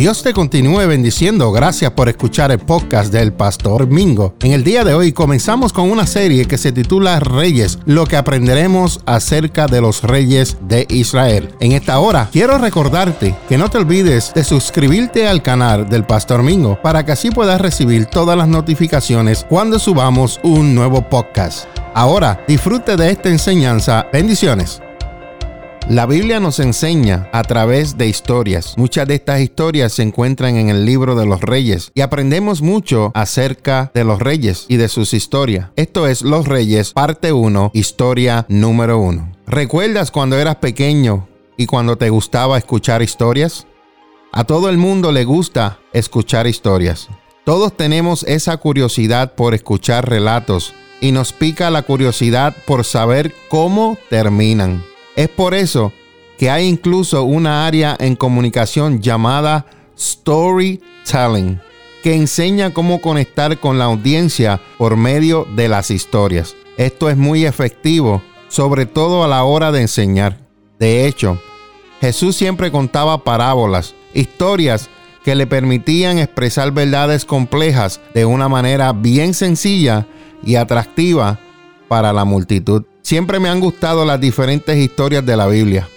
Dios te continúe bendiciendo. Gracias por escuchar el podcast del Pastor Mingo. En el día de hoy comenzamos con una serie que se titula Reyes, lo que aprenderemos acerca de los reyes de Israel. En esta hora quiero recordarte que no te olvides de suscribirte al canal del Pastor Mingo para que así puedas recibir todas las notificaciones cuando subamos un nuevo podcast. Ahora disfrute de esta enseñanza. Bendiciones. La Biblia nos enseña a través de historias. Muchas de estas historias se encuentran en el libro de los reyes y aprendemos mucho acerca de los reyes y de sus historias. Esto es Los Reyes, parte 1, historia número 1. ¿Recuerdas cuando eras pequeño y cuando te gustaba escuchar historias? A todo el mundo le gusta escuchar historias. Todos tenemos esa curiosidad por escuchar relatos y nos pica la curiosidad por saber cómo terminan. Es por eso que hay incluso una área en comunicación llamada storytelling, que enseña cómo conectar con la audiencia por medio de las historias. Esto es muy efectivo, sobre todo a la hora de enseñar. De hecho, Jesús siempre contaba parábolas, historias que le permitían expresar verdades complejas de una manera bien sencilla y atractiva para la multitud. Siempre me han gustado las diferentes historias de la Biblia.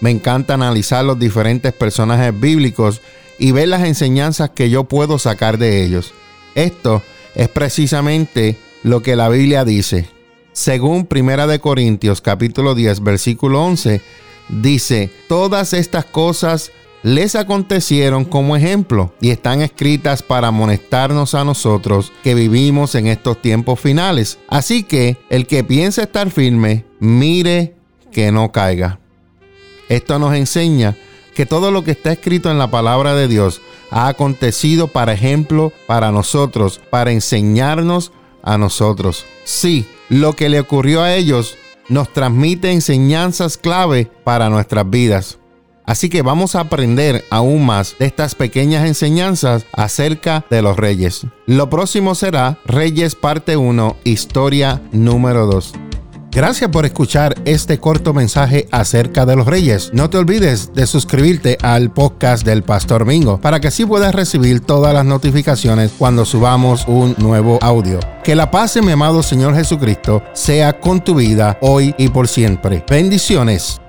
Me encanta analizar los diferentes personajes bíblicos y ver las enseñanzas que yo puedo sacar de ellos. Esto es precisamente lo que la Biblia dice. Según Primera de Corintios capítulo 10 versículo 11, dice, todas estas cosas les acontecieron como ejemplo y están escritas para amonestarnos a nosotros que vivimos en estos tiempos finales. Así que el que piensa estar firme, mire que no caiga. Esto nos enseña que todo lo que está escrito en la palabra de Dios ha acontecido para ejemplo para nosotros, para enseñarnos a nosotros. Sí, lo que le ocurrió a ellos nos transmite enseñanzas clave para nuestras vidas. Así que vamos a aprender aún más de estas pequeñas enseñanzas acerca de los reyes. Lo próximo será Reyes parte 1, historia número 2. Gracias por escuchar este corto mensaje acerca de los reyes. No te olvides de suscribirte al podcast del Pastor Mingo para que así puedas recibir todas las notificaciones cuando subamos un nuevo audio. Que la paz mi amado Señor Jesucristo sea con tu vida hoy y por siempre. Bendiciones.